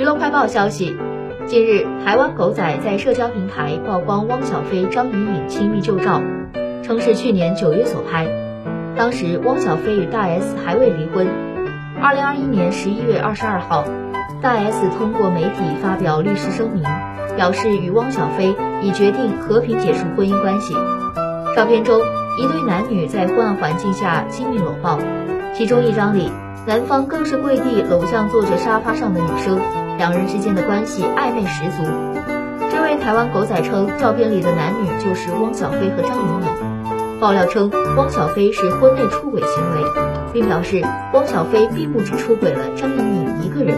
娱乐快报消息，近日，台湾狗仔在社交平台曝光汪小菲、张颖颖亲密旧照，称是去年九月所拍。当时，汪小菲与大 S 还未离婚。二零二一年十一月二十二号，大 S 通过媒体发表律师声明，表示与汪小菲已决定和平解除婚姻关系。照片中，一对男女在昏暗环境下亲密搂抱，其中一张里。男方更是跪地搂向坐着沙发上的女生，两人之间的关系暧昧十足。这位台湾狗仔称，照片里的男女就是汪小菲和张颖颖。爆料称，汪小菲是婚内出轨行为，并表示汪小菲并不只出轨了张颖颖一个人。